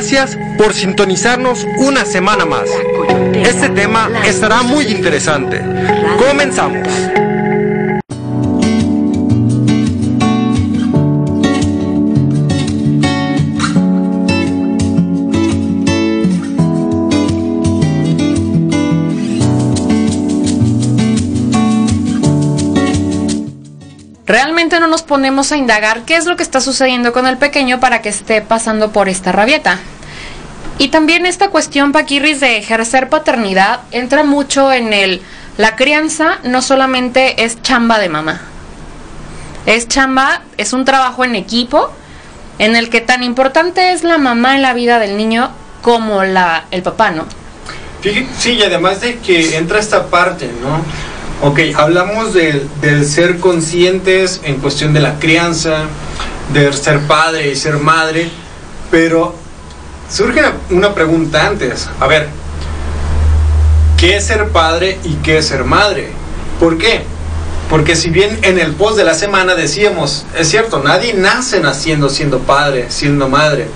Gracias por sintonizarnos una semana más. Este tema estará muy interesante. Comenzamos. Nos ponemos a indagar qué es lo que está sucediendo con el pequeño para que esté pasando por esta rabieta. Y también esta cuestión, Paquirris, de ejercer paternidad entra mucho en el... La crianza no solamente es chamba de mamá. Es chamba, es un trabajo en equipo en el que tan importante es la mamá en la vida del niño como la, el papá, ¿no? Sí, y además de que entra esta parte, ¿no? Ok, hablamos del, ser conscientes en cuestión de la crianza, de ser padre y ser madre, pero surge una pregunta antes. A ver, ¿qué es ser padre y qué es ser madre? ¿Por qué? Porque si bien en el post de la semana decíamos, es cierto, nadie nace naciendo siendo padre, siendo madre.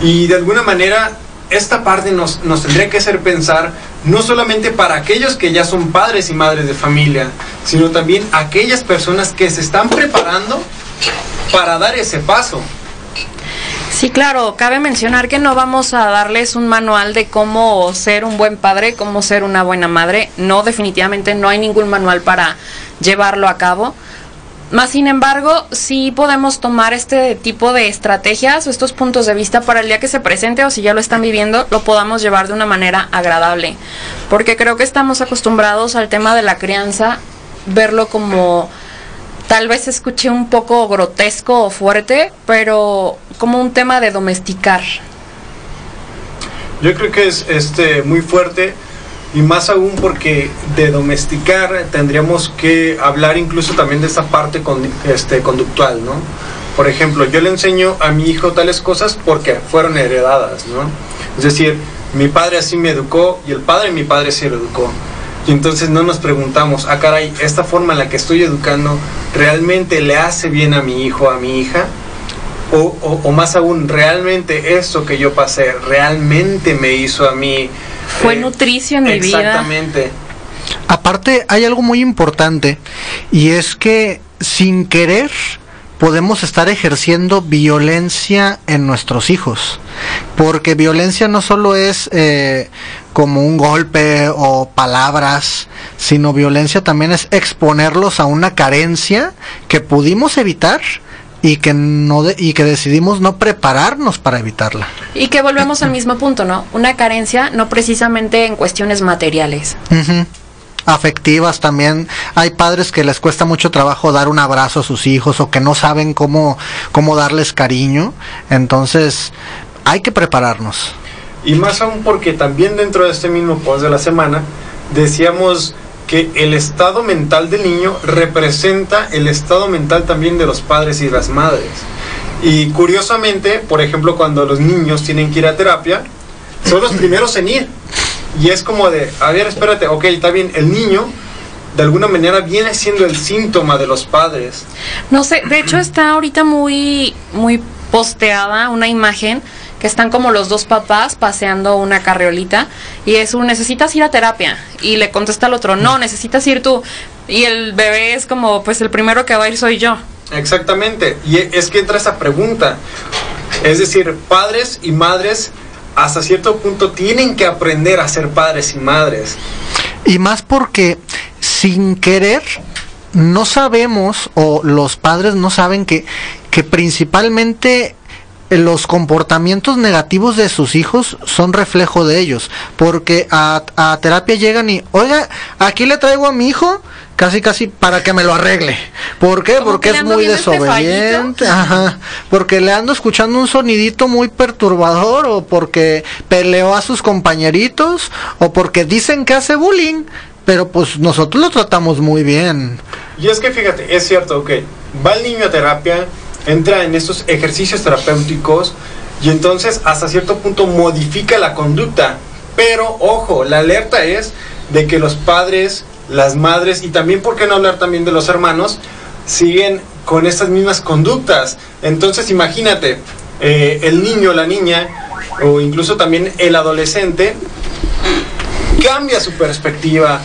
Y de alguna manera esta parte nos, nos tendría que hacer pensar no solamente para aquellos que ya son padres y madres de familia, sino también aquellas personas que se están preparando para dar ese paso. Sí, claro, cabe mencionar que no vamos a darles un manual de cómo ser un buen padre, cómo ser una buena madre. No, definitivamente no hay ningún manual para llevarlo a cabo. Más sin embargo, sí podemos tomar este tipo de estrategias o estos puntos de vista para el día que se presente o si ya lo están viviendo, lo podamos llevar de una manera agradable. Porque creo que estamos acostumbrados al tema de la crianza, verlo como tal vez escuche un poco grotesco o fuerte, pero como un tema de domesticar. Yo creo que es este muy fuerte y más aún porque de domesticar tendríamos que hablar incluso también de esa parte este, conductual, ¿no? Por ejemplo, yo le enseño a mi hijo tales cosas porque fueron heredadas, ¿no? Es decir, mi padre así me educó y el padre de mi padre lo educó. Y entonces no nos preguntamos, ah caray, esta forma en la que estoy educando realmente le hace bien a mi hijo, a mi hija. O, o, o más aún, realmente eso que yo pasé, realmente me hizo a mí fue eh, nutricio en mi vida. Exactamente. Aparte, hay algo muy importante y es que sin querer podemos estar ejerciendo violencia en nuestros hijos. Porque violencia no solo es eh, como un golpe o palabras, sino violencia también es exponerlos a una carencia que pudimos evitar y que no y que decidimos no prepararnos para evitarla. Y que volvemos al mismo punto, ¿no? Una carencia no precisamente en cuestiones materiales. afectivas también. Hay padres que les cuesta mucho trabajo dar un abrazo a sus hijos o que no saben cómo, cómo darles cariño. Entonces, hay que prepararnos. Y más aún porque también dentro de este mismo post de la semana decíamos que el estado mental del niño representa el estado mental también de los padres y las madres. Y curiosamente, por ejemplo, cuando los niños tienen que ir a terapia, son los primeros en ir. Y es como de, a ver, espérate, ok, está bien, el niño de alguna manera viene siendo el síntoma de los padres. No sé, de hecho está ahorita muy, muy posteada una imagen que están como los dos papás paseando una carriolita y es un necesitas ir a terapia y le contesta al otro, no, necesitas ir tú. Y el bebé es como, pues el primero que va a ir soy yo. Exactamente, y es que entra esa pregunta. Es decir, padres y madres hasta cierto punto tienen que aprender a ser padres y madres. Y más porque sin querer no sabemos o los padres no saben que, que principalmente los comportamientos negativos de sus hijos son reflejo de ellos, porque a, a, terapia llegan y, oiga, aquí le traigo a mi hijo casi casi para que me lo arregle. ¿Por qué? Porque es muy este desobediente, ajá, porque le ando escuchando un sonidito muy perturbador o porque peleó a sus compañeritos o porque dicen que hace bullying, pero pues nosotros lo tratamos muy bien. Y es que fíjate, es cierto, ok, va el niño a terapia, entra en estos ejercicios terapéuticos y entonces hasta cierto punto modifica la conducta. Pero ojo, la alerta es de que los padres, las madres y también, ¿por qué no hablar también de los hermanos? siguen con estas mismas conductas. Entonces imagínate, eh, el niño, la niña, o incluso también el adolescente cambia su perspectiva,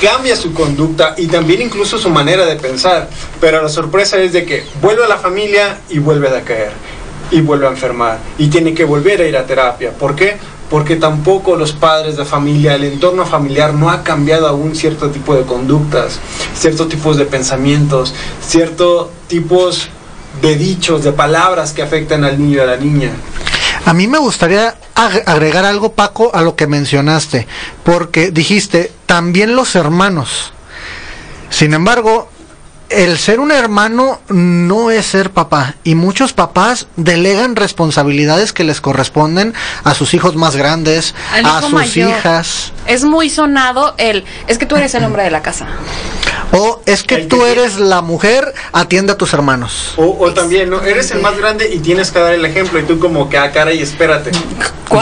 cambia su conducta y también incluso su manera de pensar. Pero la sorpresa es de que vuelve a la familia y vuelve a decaer y vuelve a enfermar y tiene que volver a ir a terapia. ¿Por qué? Porque tampoco los padres de familia, el entorno familiar no ha cambiado aún cierto tipo de conductas, ciertos tipos de pensamientos, ciertos tipos de dichos, de palabras que afectan al niño y a la niña. A mí me gustaría agregar algo, Paco, a lo que mencionaste, porque dijiste, también los hermanos. Sin embargo, el ser un hermano no es ser papá y muchos papás delegan responsabilidades que les corresponden a sus hijos más grandes, a sus hijas. Es muy sonado el, es que tú eres el hombre de la casa. O es que tú eres la mujer, atiende a tus hermanos. O, también, ¿no? Eres el más grande y tienes que dar el ejemplo y tú como que a ah, cara y espérate.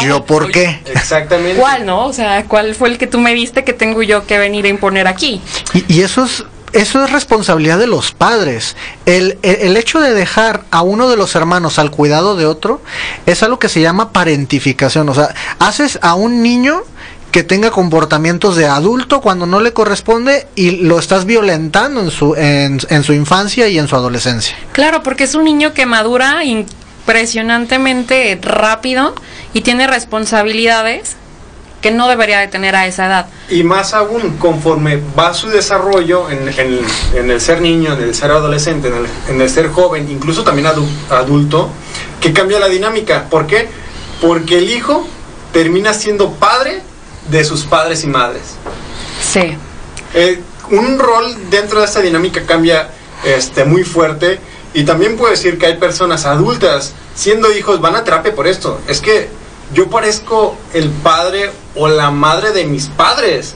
¿Yo por qué? Exactamente. ¿Cuál, no? O sea, ¿cuál fue el que tú me diste que tengo yo que venir a imponer aquí? y, y eso es eso es responsabilidad de los padres. El, el, hecho de dejar a uno de los hermanos al cuidado de otro es algo que se llama parentificación. O sea, haces a un niño que tenga comportamientos de adulto cuando no le corresponde y lo estás violentando en su, en, en su infancia y en su adolescencia. Claro, porque es un niño que madura impresionantemente rápido y tiene responsabilidades que no debería de tener a esa edad. Y más aún, conforme va su desarrollo en, el ser niño, en el ser adolescente, en el, ser joven, incluso también adulto, que cambia la dinámica. ¿Por qué? Porque el hijo termina siendo padre de sus padres y madres. Sí. Eh, un rol dentro de esta dinámica cambia este, muy fuerte y también puedo decir que hay personas adultas siendo hijos van a terapia por esto. Es que yo parezco el padre o la madre de mis padres.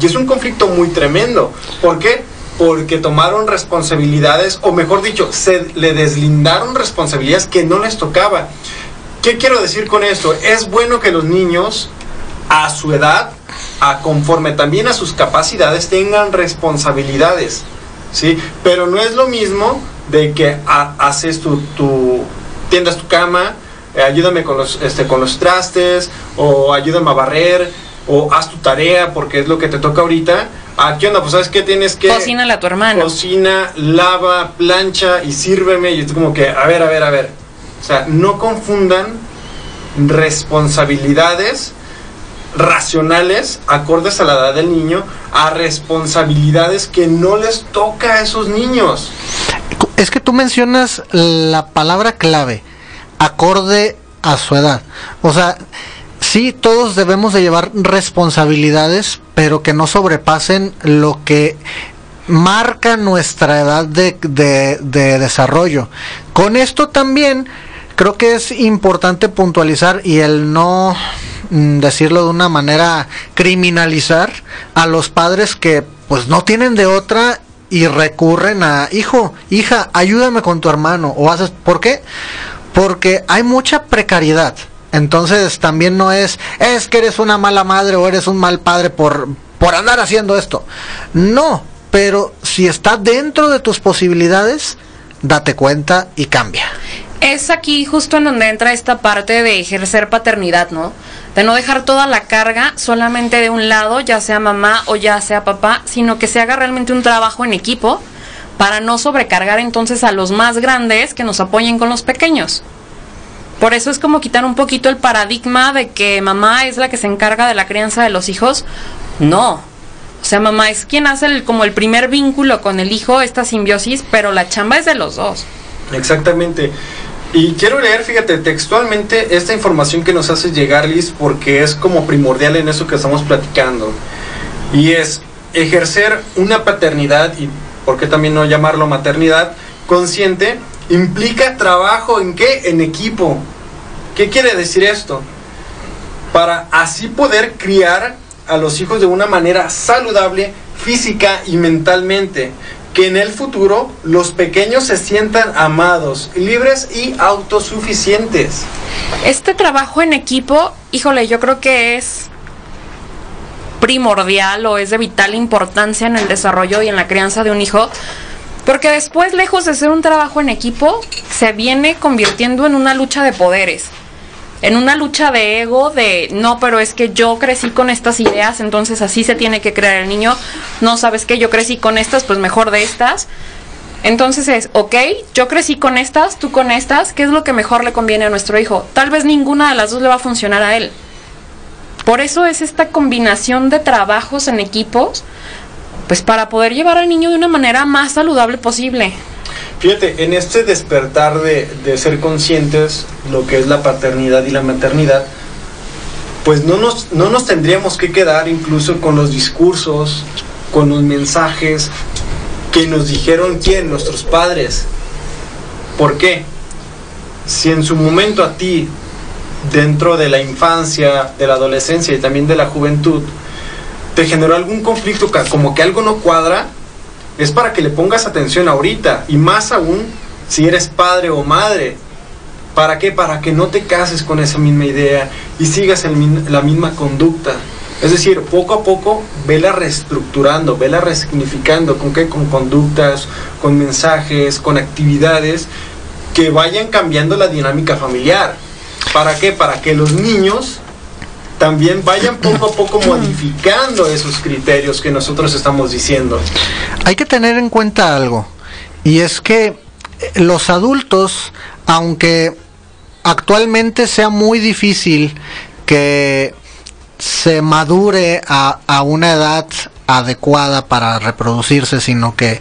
Y es un conflicto muy tremendo. ¿Por qué? Porque tomaron responsabilidades, o mejor dicho, se le deslindaron responsabilidades que no les tocaba. ¿Qué quiero decir con esto? Es bueno que los niños, a su edad, a conforme también a sus capacidades, tengan responsabilidades. ¿sí? Pero no es lo mismo de que haces tu, tu, tiendas tu cama, eh, ayúdame con los, este, con los trastes, o ayúdame a barrer, o haz tu tarea porque es lo que te toca ahorita. Ah, ¿qué onda? Pues sabes que tienes que... Cocina a tu hermano. Cocina, lava, plancha y sírveme. Y es como que, a ver, a ver, a ver. O sea, no confundan responsabilidades racionales, acordes a la edad del niño, a responsabilidades que no les toca a esos niños. Es que tú mencionas la palabra clave acorde a su edad. O sea, sí, todos debemos de llevar responsabilidades, pero que no sobrepasen lo que marca nuestra edad de, de, desarrollo. Con esto también creo que es importante puntualizar y el no decirlo de una manera criminalizar a los padres que pues no tienen de otra y recurren a hijo, hija, ayúdame con tu hermano o haces ¿por qué? porque hay mucha precariedad. Entonces también no es, es que eres una mala madre o eres un mal padre por, por andar haciendo esto. No, pero si está dentro de tus posibilidades, date cuenta y cambia. Es aquí justo en donde entra esta parte de ejercer paternidad, ¿no? De no dejar toda la carga solamente de un lado, ya sea mamá o ya sea papá, sino que se haga realmente un trabajo en equipo para no sobrecargar entonces a los más grandes que nos apoyen con los pequeños. Por eso es como quitar un poquito el paradigma de que mamá es la que se encarga de la crianza de los hijos. No. O sea, mamá es quien hace el, como el primer vínculo con el hijo, esta simbiosis, pero la chamba es de los dos. Exactamente. Y quiero leer, fíjate, textualmente esta información que nos hace llegar Liz, porque es como primordial en eso que estamos platicando. Y es ejercer una paternidad y ¿por qué también no llamarlo maternidad? Consciente implica trabajo en qué? En equipo. ¿Qué quiere decir esto? Para así poder criar a los hijos de una manera saludable física y mentalmente. Que en el futuro los pequeños se sientan amados, libres y autosuficientes. Este trabajo en equipo, híjole, yo creo que es primordial o es de vital importancia en el desarrollo y en la crianza de un hijo, porque después, lejos de ser un trabajo en equipo, se viene convirtiendo en una lucha de poderes. En una lucha de ego de no, pero es que yo crecí con estas ideas, entonces así se tiene que crear el niño. No sabes que yo crecí con estas, pues mejor de estas. Entonces es, ok, yo crecí con estas, tú con estas, ¿qué es lo que mejor le conviene a nuestro hijo? Tal vez ninguna de las dos le va a funcionar a él. Por eso es esta combinación de trabajos en equipos, pues para poder llevar al niño de una manera más saludable posible. Fíjate, en este despertar de, ser conscientes lo que es la paternidad y la maternidad, pues no nos, no nos tendríamos que quedar incluso con los discursos, con los mensajes que nos dijeron quién, nuestros padres. ¿Por qué? Si en su momento a ti, dentro de la infancia, de la adolescencia y también de la juventud, te generó algún conflicto, como que algo no cuadra, es para que le pongas atención ahorita y más aún si eres padre o madre. ¿Para qué? Para que no te cases con esa misma idea y sigas el, la misma conducta. Es decir, poco a poco vela reestructurando, vela resignificando, ¿con qué? Con conductas, con mensajes, con actividades que vayan cambiando la dinámica familiar. ¿Para qué? Para que los niños también vayan poco a poco modificando esos criterios que nosotros estamos diciendo. Hay que tener en cuenta algo, y es que eh, los adultos, aunque actualmente sea muy difícil que se madure a, a una edad adecuada para reproducirse, sino que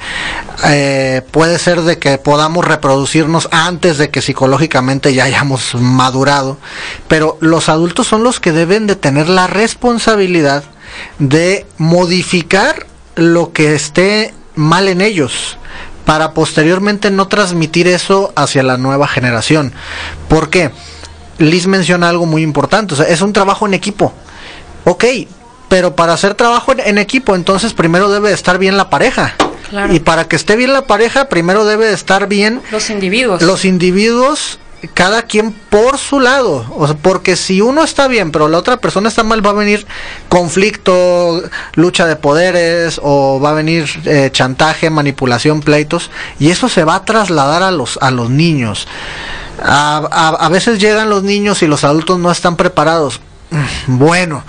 eh, puede ser de que podamos reproducirnos antes de que psicológicamente ya hayamos madurado, pero los adultos son los que deben de tener la responsabilidad de modificar lo que esté mal en ellos para posteriormente no transmitir eso hacia la nueva generación. ¿Por qué? Liz menciona algo muy importante, es un trabajo en equipo. Ok, pero para hacer trabajo en, equipo, entonces primero debe estar bien la pareja. Y para que esté bien la pareja, primero debe estar bien los individuos. Los individuos, cada quien por su lado. O sea, porque si uno está bien, pero la otra persona está mal, va a venir conflicto, lucha de poderes, o va a venir eh, chantaje, manipulación, pleitos. Y eso se va a trasladar a los, a los niños. A, a veces llegan los niños y los adultos no están preparados. Bueno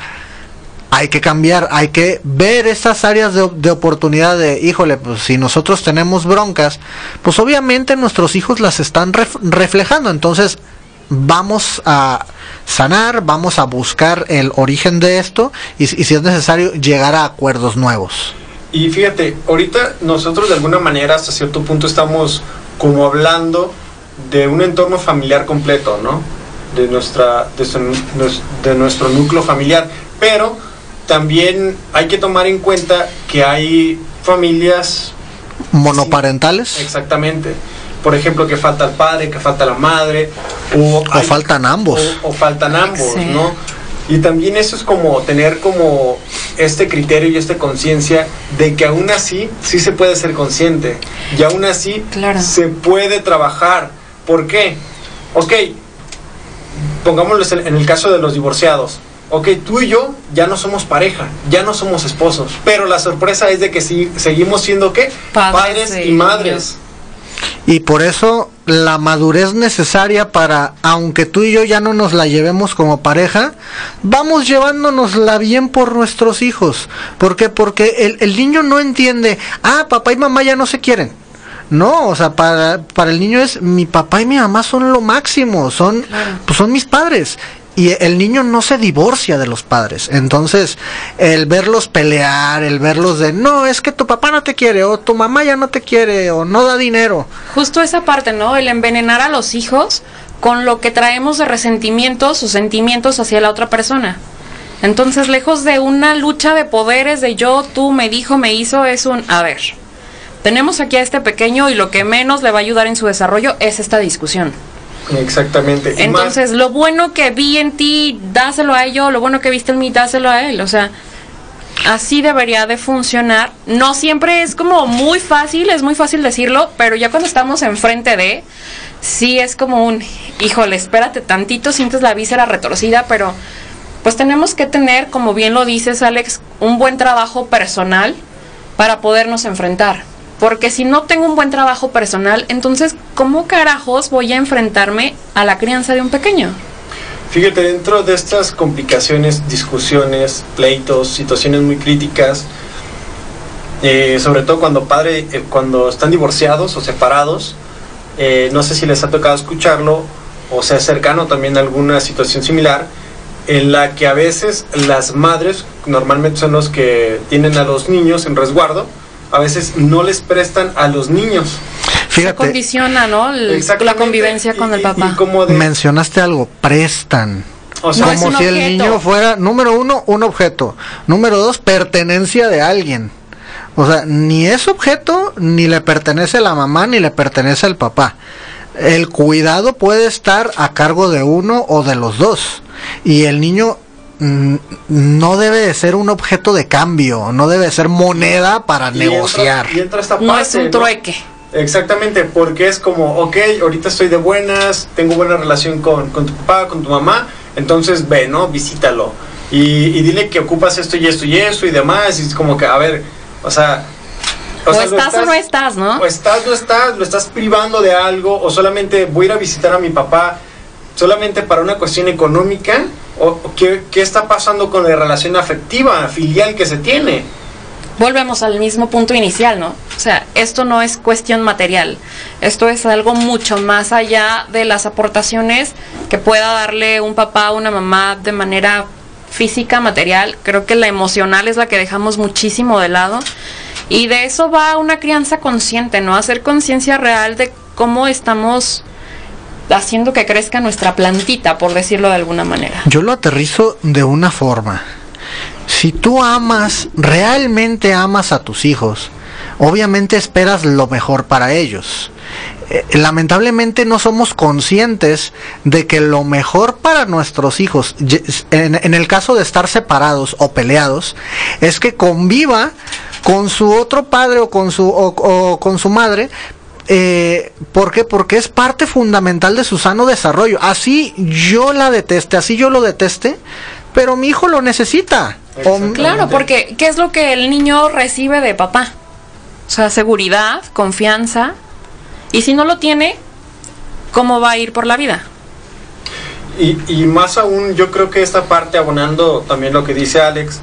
hay que cambiar, hay que ver esas áreas de, oportunidad de, híjole, pues si nosotros tenemos broncas, pues obviamente nuestros hijos las están reflejando, entonces vamos a sanar, vamos a buscar el origen de esto y, si es necesario llegar a acuerdos nuevos. Y fíjate, ahorita nosotros de alguna manera hasta cierto punto estamos como hablando de un entorno familiar completo, ¿no? De, nuestra, de nuestro núcleo familiar, pero también hay que tomar en cuenta que hay familias monoparentales. exactamente. Por ejemplo, que falta el padre, que falta la madre, o, faltan ambos. O, faltan ambos, ¿no? Y también eso es como tener como este criterio y esta conciencia de que aún así sí se puede ser consciente y aún así se puede trabajar. ¿Por qué? Ok, pongámoslo en el caso de los divorciados ok, tú y yo ya no somos pareja, ya no somos esposos, pero la sorpresa es de que sí, seguimos siendo qué? Padres, y madres. Y por eso la madurez necesaria para, aunque tú y yo ya no nos la llevemos como pareja, vamos llevándonosla bien por nuestros hijos. ¿Por qué? Porque el, niño no entiende, ah, papá y mamá ya no se quieren. No, o sea, para, para el niño es mi papá y mi mamá son lo máximo, son, pues son mis padres y el niño no se divorcia de los padres. Entonces, el verlos pelear, el verlos de, no, es que tu papá no te quiere, o tu mamá ya no te quiere, o no da dinero. Justo esa parte, ¿no? El envenenar a los hijos con lo que traemos de resentimientos o sentimientos hacia la otra persona. Entonces, lejos de una lucha de poderes de yo, tú, me dijo, me hizo, es un, a ver, tenemos aquí a este pequeño y lo que menos le va a ayudar en su desarrollo es esta discusión. Exactamente. Entonces, lo bueno que vi en ti, dáselo a ello, lo bueno que viste en mí, dáselo a él. O sea, así debería de funcionar. No siempre es como muy fácil, es muy fácil decirlo, pero ya cuando estamos enfrente de, sí es como un, híjole, espérate tantito, sientes la víscera retorcida, pero pues tenemos que tener, como bien lo dices Alex, un buen trabajo personal para podernos enfrentar. Porque si no tengo un buen trabajo personal, entonces, ¿cómo carajos voy a enfrentarme a la crianza de un pequeño? Fíjate, dentro de estas complicaciones, discusiones, pleitos, situaciones muy críticas, eh, sobre todo cuando padre, eh, cuando están divorciados o separados, eh, no sé si les ha tocado escucharlo o sea cercano también a alguna situación similar, en la que a veces las madres, normalmente son los que tienen a los niños en resguardo, a veces no les prestan a los niños. Fíjate, se condiciona, ¿no? la convivencia con el papá. Mencionaste algo, prestan. O sea, como si el niño fuera, número uno, un objeto. Número dos, pertenencia de alguien. O sea, ni es objeto, ni le pertenece a la mamá, ni le pertenece al papá. El cuidado puede estar a cargo de uno o de los dos. Y el niño no debe de ser un objeto de cambio, no debe ser moneda para negociar. no es un trueque. Exactamente, porque es como, ok, ahorita estoy de buenas, tengo buena relación con, tu papá, con tu mamá, entonces ve, ¿no? Visítalo. Y, y, dile que ocupas esto y esto y esto y demás. Y es como que, a ver, o sea... O, estás, o no estás, ¿no? O estás, no estás, lo estás privando de algo, o solamente voy a ir a visitar a mi papá solamente para una cuestión económica, o qué, qué está pasando con la relación afectiva, filial que se tiene volvemos al mismo punto inicial, ¿no? O sea, esto no es cuestión material, esto es algo mucho más allá de las aportaciones que pueda darle un papá o una mamá de manera física, material. Creo que la emocional es la que dejamos muchísimo de lado. Y de eso va una crianza consciente, ¿no? Hacer conciencia real de cómo estamos haciendo que crezca nuestra plantita, por decirlo de alguna manera. Yo lo aterrizo de una forma si tú amas, realmente amas a tus hijos, obviamente esperas lo mejor para ellos. Eh, lamentablemente no somos conscientes de que lo mejor para nuestros hijos, en, el caso de estar separados o peleados, es que conviva con su otro padre o con su, o, con su madre, eh, ¿Por qué? Porque es parte fundamental de su sano desarrollo. Así yo la deteste, así yo lo deteste, pero mi hijo lo necesita. Claro, porque ¿qué es lo que el niño recibe de papá? O sea, seguridad, confianza. Y si no lo tiene, ¿cómo va a ir por la vida? Y, y más aún, yo creo que esta parte, abonando también lo que dice Alex,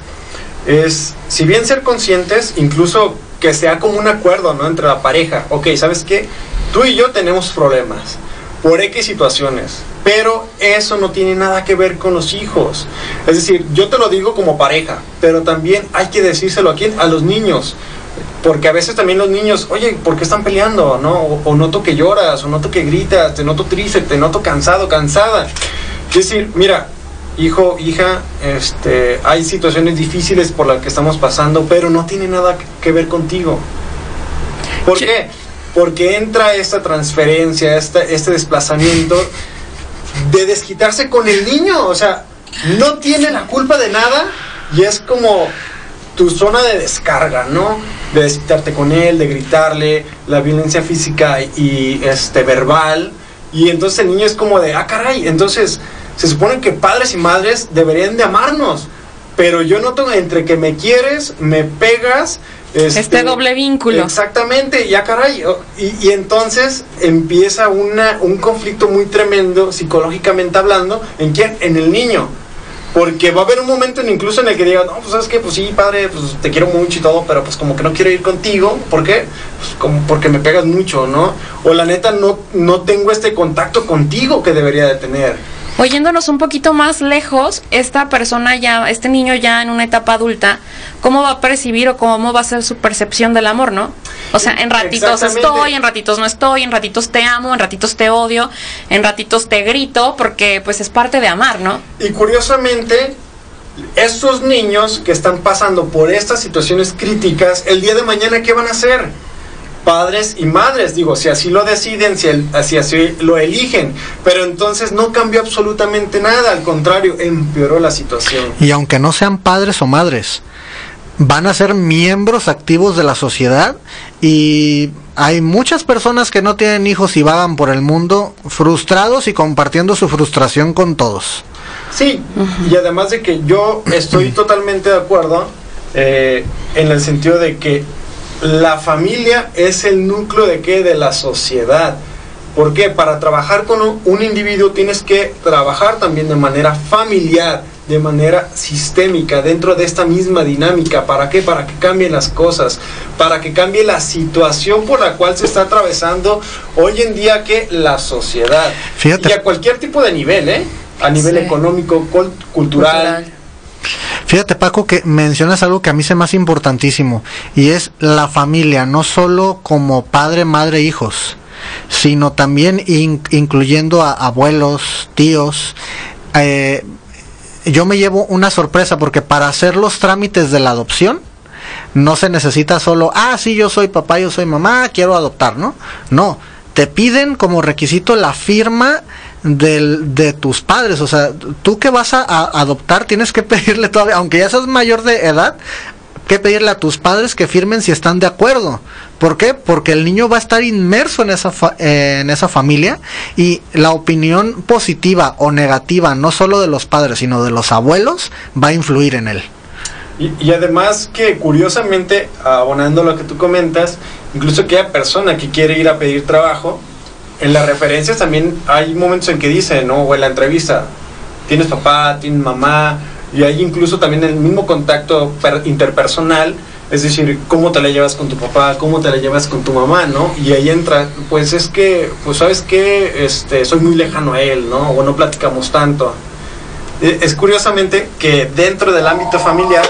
es, si bien ser conscientes, incluso que sea como un acuerdo, ¿no? Entre la pareja. Ok, ¿sabes qué? Tú y yo tenemos problemas por X situaciones. Pero eso no tiene nada que ver con los hijos. Es decir, yo te lo digo como pareja, pero también hay que decírselo a quién, a los niños. Porque a veces también los niños, oye, ¿por qué están peleando? ¿No? O, noto que lloras, o noto que gritas, te noto triste, te noto cansado, cansada. Es decir, mira, hijo, hija, este, hay situaciones difíciles por las que estamos pasando, pero no tiene nada que ver contigo. ¿Por qué? porque entra esta transferencia, este desplazamiento de desquitarse con el niño, o sea, no tiene la culpa de nada y es como tu zona de descarga, ¿no? De desquitarte con él, de gritarle, la violencia física y este verbal y entonces el niño es como de, ah, caray, entonces se supone que padres y madres deberían de amarnos, pero yo noto entre que me quieres, me pegas, este, doble vínculo. Exactamente, ya caray. Y, y, entonces empieza una, un conflicto muy tremendo, psicológicamente hablando, ¿en quién? En el niño. Porque va a haber un momento en, incluso en el que diga, no, pues sabes que, pues sí, padre, pues te quiero mucho y todo, pero pues como que no quiero ir contigo. ¿Por qué? Pues como porque me pegas mucho, ¿no? O la neta, no, no tengo este contacto contigo que debería de tener. Oyéndonos un poquito más lejos, esta persona ya, este niño ya en una etapa adulta, ¿cómo va a percibir o cómo va a ser su percepción del amor, no? O sea, en ratitos estoy, en ratitos no estoy, en ratitos te amo, en ratitos te odio, en ratitos te grito, porque pues es parte de amar, ¿no? Y curiosamente, estos niños que están pasando por estas situaciones críticas, el día de mañana, ¿qué van a hacer? Padres y madres, digo, si así lo deciden, si, así lo eligen, pero entonces no cambió absolutamente nada, al contrario, empeoró la situación. Y aunque no sean padres o madres, van a ser miembros activos de la sociedad y hay muchas personas que no tienen hijos y vagan por el mundo frustrados y compartiendo su frustración con todos. Sí, y además de que yo estoy totalmente de acuerdo eh, en el sentido de que la familia es el núcleo de qué? De la sociedad. ¿Por qué? Para trabajar con un, individuo tienes que trabajar también de manera familiar, de manera sistémica, dentro de esta misma dinámica. ¿Para qué? Para que cambien las cosas, para que cambie la situación por la cual se está atravesando hoy en día que la sociedad. Fíjate. Y a cualquier tipo de nivel, ¿eh? A nivel Sí. económico, cul- cultural. Cultural. Fíjate Paco que mencionas algo que a mí se me hace importantísimo y es la familia, no solo como padre, madre, hijos, sino también in- incluyendo a abuelos, tíos. Eh, yo me llevo una sorpresa porque para hacer los trámites de la adopción no se necesita solo, ah, sí, yo soy papá, yo soy mamá, quiero adoptar, ¿no? No, te piden como requisito la firma del, de tus padres, o sea, tú que vas a, adoptar tienes que pedirle todavía, aunque ya seas mayor de edad, que pedirle a tus padres que firmen si están de acuerdo. ¿Por qué? Porque el niño va a estar inmerso en esa, fa- eh, en esa familia y la opinión positiva o negativa, no solo de los padres, sino de los abuelos, va a influir en él. Y, y además que curiosamente, abonando lo que tú comentas, incluso aquella persona que quiere ir a pedir trabajo, en las referencias también hay momentos en que dice, ¿no? O en la entrevista, tienes papá, tienes mamá, y hay incluso también el mismo contacto per- interpersonal, es decir, cómo te la llevas con tu papá, cómo te la llevas con tu mamá, ¿no? Y ahí entra, pues es que, pues sabes que, este, soy muy lejano a él, ¿no? O no platicamos tanto. Eh, Es curiosamente que dentro del ámbito familiar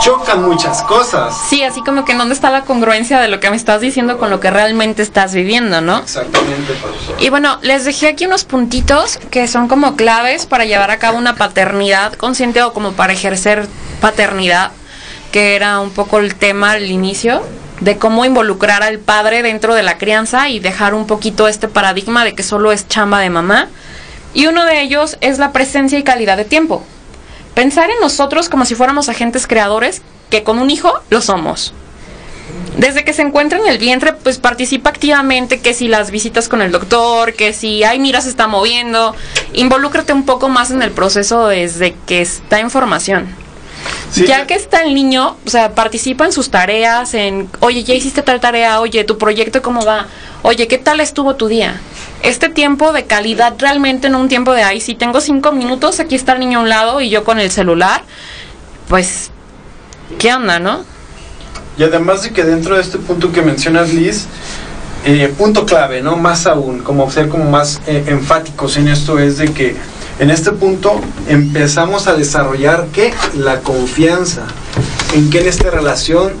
chocan muchas cosas. Sí, así como que en dónde está la congruencia de lo que me estás diciendo con lo que realmente estás viviendo, ¿no? Exactamente, profesor. Y bueno, les dejé aquí unos puntitos que son como claves para llevar a cabo una paternidad consciente o como para ejercer paternidad, que era un poco el tema al inicio, de cómo involucrar al padre dentro de la crianza y dejar un poquito este paradigma de que solo es chamba de mamá. Y uno de ellos es la presencia y calidad de tiempo. Pensar en nosotros como si fuéramos agentes creadores, que con un hijo lo somos. Desde que se encuentra en el vientre, pues participa activamente, que si las visitas con el doctor, que si, ay, mira, se está moviendo, involúcrate un poco más en el proceso desde que está en formación. Sí, ya que está el niño, o sea, participa en sus tareas, en, oye, ya hiciste tal tarea, oye, tu proyecto cómo va, oye, ¿qué tal estuvo tu día? Este tiempo de calidad realmente no un tiempo de, ay, si tengo cinco minutos, aquí está el niño a un lado y yo con el celular, pues, ¿qué onda, no? Y además de que dentro de este punto que mencionas, Liz, eh, punto clave, ¿no? Más aún, como ser como más eh, enfáticos en esto es de que en este punto empezamos a desarrollar ¿qué? La confianza. ¿En qué? En esta relación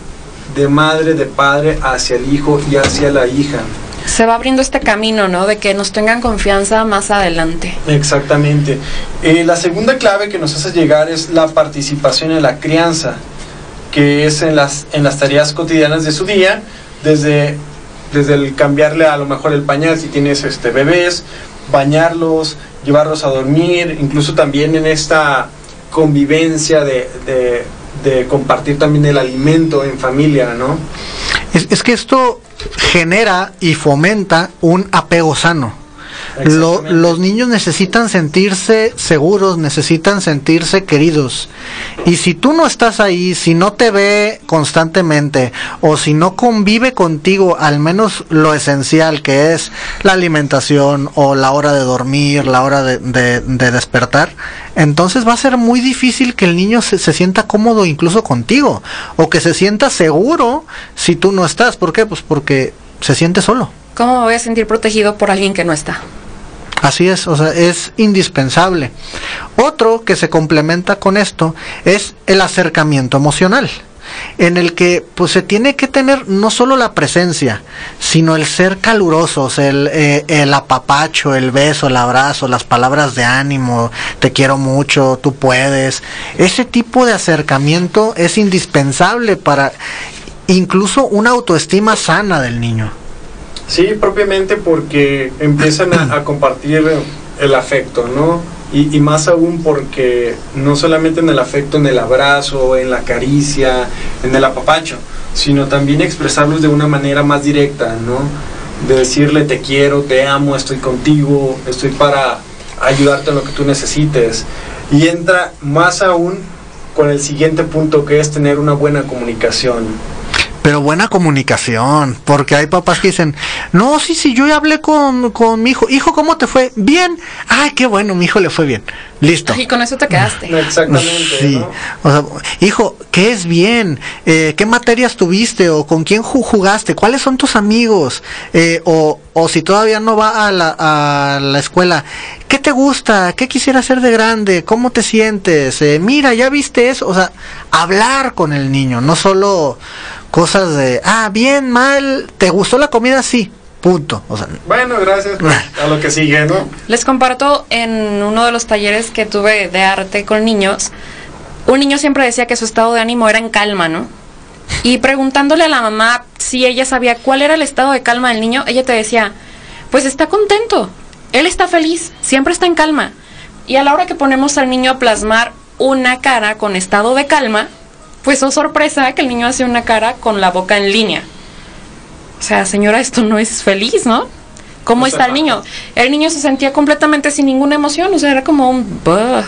de madre, de padre hacia el hijo y hacia la hija. Se va abriendo este camino, ¿no? De que nos tengan confianza más adelante. Exactamente. Eh, la segunda clave que nos hace llegar es la participación en la crianza, que es en las, en las tareas cotidianas de su día, desde, desde el cambiarle a lo mejor el pañal si tienes este, bebés, bañarlos, llevarlos a dormir, incluso también en esta convivencia de, de, compartir también el alimento en familia, ¿no? Es que esto genera y fomenta un apego sano. Lo- los niños necesitan sentirse seguros, necesitan sentirse queridos. Y si tú no estás ahí, si no te ve constantemente o si no convive contigo al menos lo esencial que es la alimentación o la hora de dormir, la hora de, de- de despertar, entonces va a ser muy difícil que el niño se, se sienta cómodo incluso contigo o que se sienta seguro si tú no estás. ¿Por qué? Pues porque se siente solo. ¿Cómo me voy a sentir protegido por alguien que no está? Así es, o sea, es indispensable. Otro que se complementa con esto es el acercamiento emocional, en el que pues se tiene que tener no solo la presencia, sino el ser calurosos, el, eh, el apapacho, el beso, el abrazo, las palabras de ánimo, te quiero mucho, tú puedes. Ese tipo de acercamiento es indispensable para incluso una autoestima sana del niño. Sí, propiamente porque empiezan a, compartir el afecto, ¿no? Y, y más aún porque no solamente en el afecto, en el abrazo, en la caricia, en el apapacho, sino también expresarlos de una manera más directa, ¿no? De decirle te quiero, te amo, estoy contigo, estoy para ayudarte en lo que tú necesites. Y entra más aún con el siguiente punto que es tener una buena comunicación. Pero buena comunicación, porque hay papás que dicen, no, sí, sí, yo ya hablé con, con mi hijo, hijo, ¿cómo te fue? Bien, ay, qué bueno, mi hijo le fue bien, listo. Y con eso te quedaste. Exactamente. Sí, ¿no? o sea, hijo, ¿qué es bien? Eh, ¿Qué materias tuviste? ¿O con quién ju- jugaste? ¿Cuáles son tus amigos? Eh, o, o si todavía no va a la, a la escuela, ¿qué te gusta? ¿Qué quisiera hacer de grande? ¿Cómo te sientes? Eh, mira, ¿ya viste eso? O sea, hablar con el niño, no solo cosas de, ah, bien, mal, ¿te gustó la comida? Sí, punto. O sea, Bueno, gracias. pues, a lo que sigue, ¿no? Les comparto en uno de los talleres que tuve de arte con niños, un niño siempre decía que su estado de ánimo era en calma, ¿no? Y preguntándole a la mamá si ella sabía cuál era el estado de calma del niño, ella te decía, pues está contento, él está feliz, siempre está en calma. Y a la hora que ponemos al niño a plasmar una cara con estado de calma, pues oh sorpresa que el niño hace una cara con la boca en línea. O sea, señora, esto no es feliz, ¿no? ¿Cómo No está el niño? El niño se sentía completamente sin ninguna emoción, o sea, era como un... "Buh",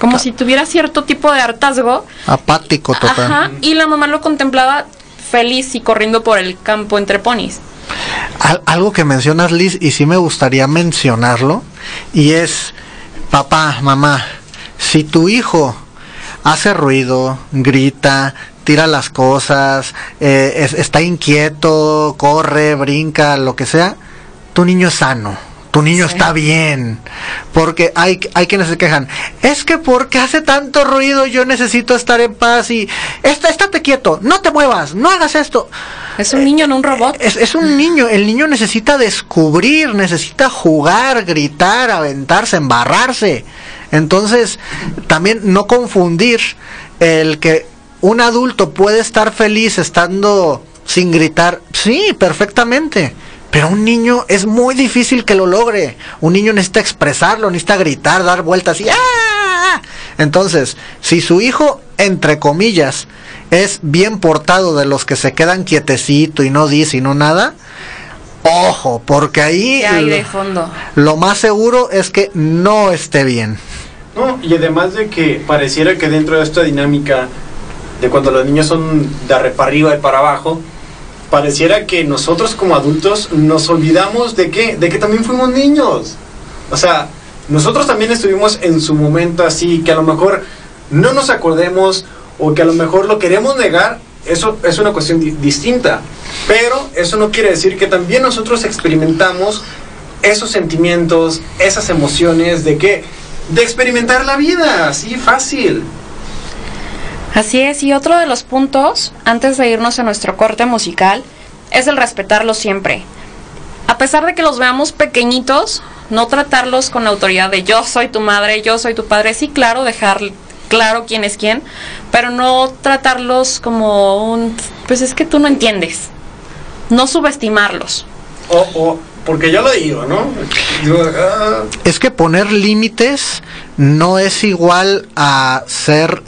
como si tuviera cierto tipo de hartazgo. apático total. Ajá, y la mamá lo contemplaba feliz y corriendo por el campo entre ponis. Al- algo que mencionas, Liz, y sí me gustaría mencionarlo, y es, papá, mamá, si tu hijo hace ruido, grita, tira las cosas, eh, es- está inquieto, corre, brinca, lo que sea, tu niño es sano. Tu niño Sí. está bien. Porque hay, hay quienes se quejan. Es que porque hace tanto ruido yo necesito estar en paz y... Está, estate quieto, no te muevas, no hagas esto. Es un niño, no un robot. Es, es un niño, el niño necesita descubrir, necesita jugar, gritar, aventarse, embarrarse. Entonces, también no confundir el que un adulto puede estar feliz estando sin gritar, sí, perfectamente. Pero un niño es muy difícil que lo logre. Un niño necesita expresarlo, necesita gritar, dar vueltas y ¡ah! Entonces, si su hijo, entre comillas, es bien portado de los que se quedan quietecito y no dice y no nada, ojo, porque ahí ¿Qué hay de lo, fondo? lo más seguro es que no esté bien. No, y además de que pareciera que dentro de esta dinámica de cuando los niños son de arriba y para abajo, pareciera que nosotros como adultos nos olvidamos de que, de que también fuimos niños. O sea, nosotros también estuvimos en su momento así, que a lo mejor no nos acordemos o que a lo mejor lo queremos negar, eso es una cuestión di- distinta. Pero eso no quiere decir que también nosotros experimentamos esos sentimientos, esas emociones de que de experimentar la vida, así fácil. Así es, y otro de los puntos, antes de irnos a nuestro corte musical, es el respetarlos siempre. A pesar de que los veamos pequeñitos, no tratarlos con la autoridad de yo soy tu madre, yo soy tu padre. Sí, claro, dejar claro quién es quién, pero no tratarlos como un, pues es que tú no entiendes. No subestimarlos. O, o porque yo lo digo, ¿no? Es que poner límites no es igual a ser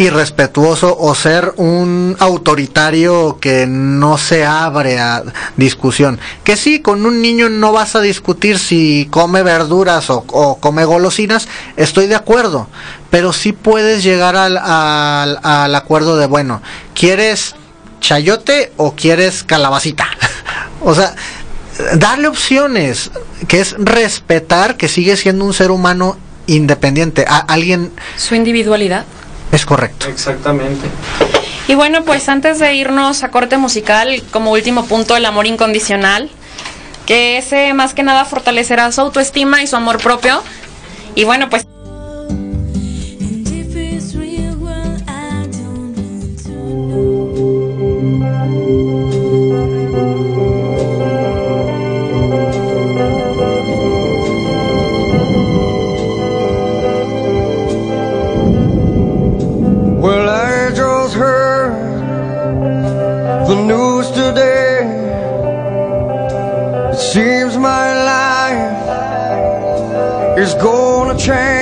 irrespetuoso o ser un autoritario que no se abre a discusión. Que sí, con un niño no vas a discutir si come verduras o, o come golosinas, estoy de acuerdo, pero sí puedes llegar al, al, al acuerdo de, bueno, ¿quieres chayote o quieres calabacita? o sea, darle opciones, que es respetar que sigue siendo un ser humano independiente. A alguien Su individualidad. es correcto. exactamente. Y bueno, pues antes de irnos a corte musical, como último punto, el amor incondicional, que ese más que nada fortalecerá su autoestima y su amor propio. Y bueno, pues gonna change.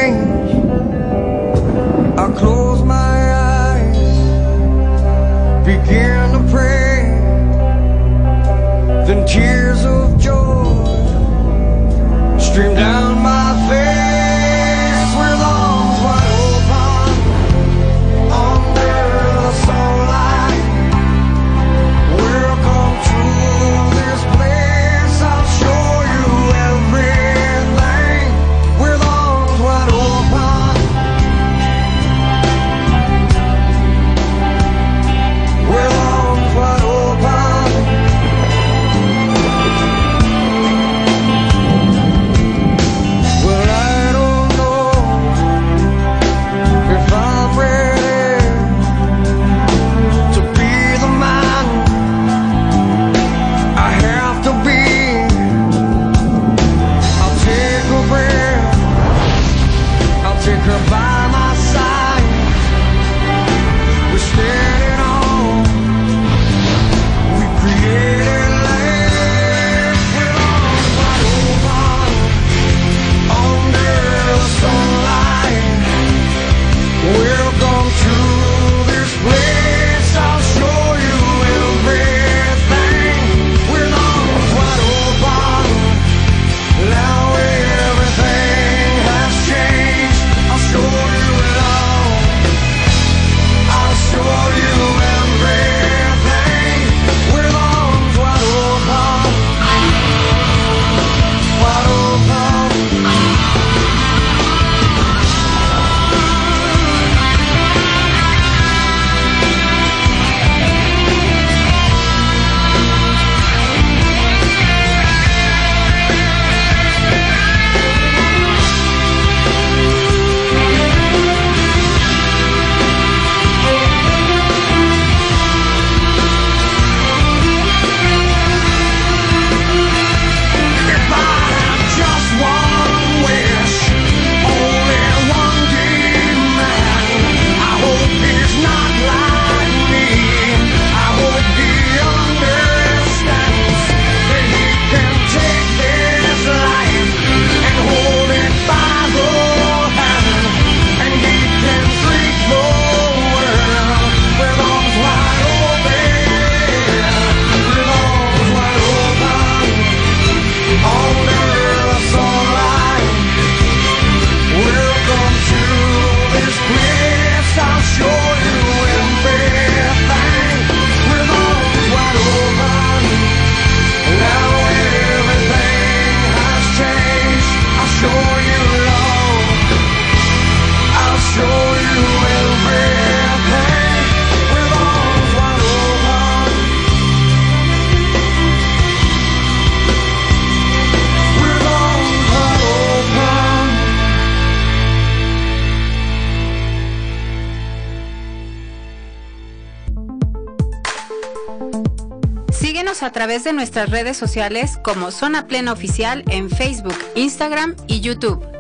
De nuestras redes sociales como Zona Plena Oficial en Facebook, Instagram y YouTube.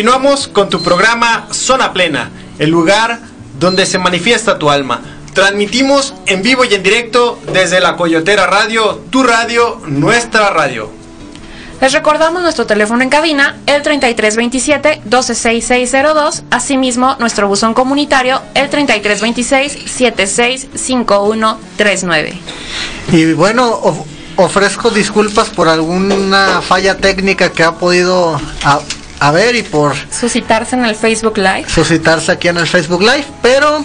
Continuamos con tu programa Zona Plena, el lugar donde se manifiesta tu alma. Transmitimos en vivo y en directo desde la Coyotera Radio, tu radio, nuestra radio. Les recordamos nuestro teléfono en cabina, el 3327-126602, asimismo nuestro buzón comunitario, el 3326-765139. Y bueno, of- ofrezco disculpas por alguna falla técnica que ha podido a- haber y por Suscitarse en el Facebook Live. suscitarse aquí en el Facebook Live, pero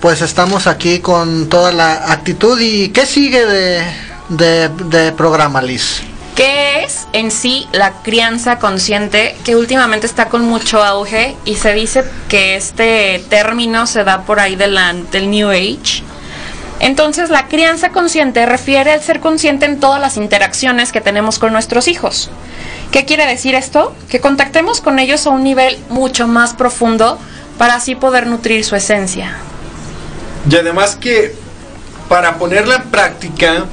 pues estamos aquí con toda la actitud y ¿qué sigue de, de, de programa, Liz? ¿Qué es en sí la crianza consciente que últimamente está con mucho auge y se dice que este término se da por ahí de la- del New Age? Entonces la crianza consciente refiere al ser consciente en todas las interacciones que tenemos con nuestros hijos. ¿Qué quiere decir esto? Que contactemos con ellos a un nivel mucho más profundo para así poder nutrir su esencia. Y además que para ponerla en práctica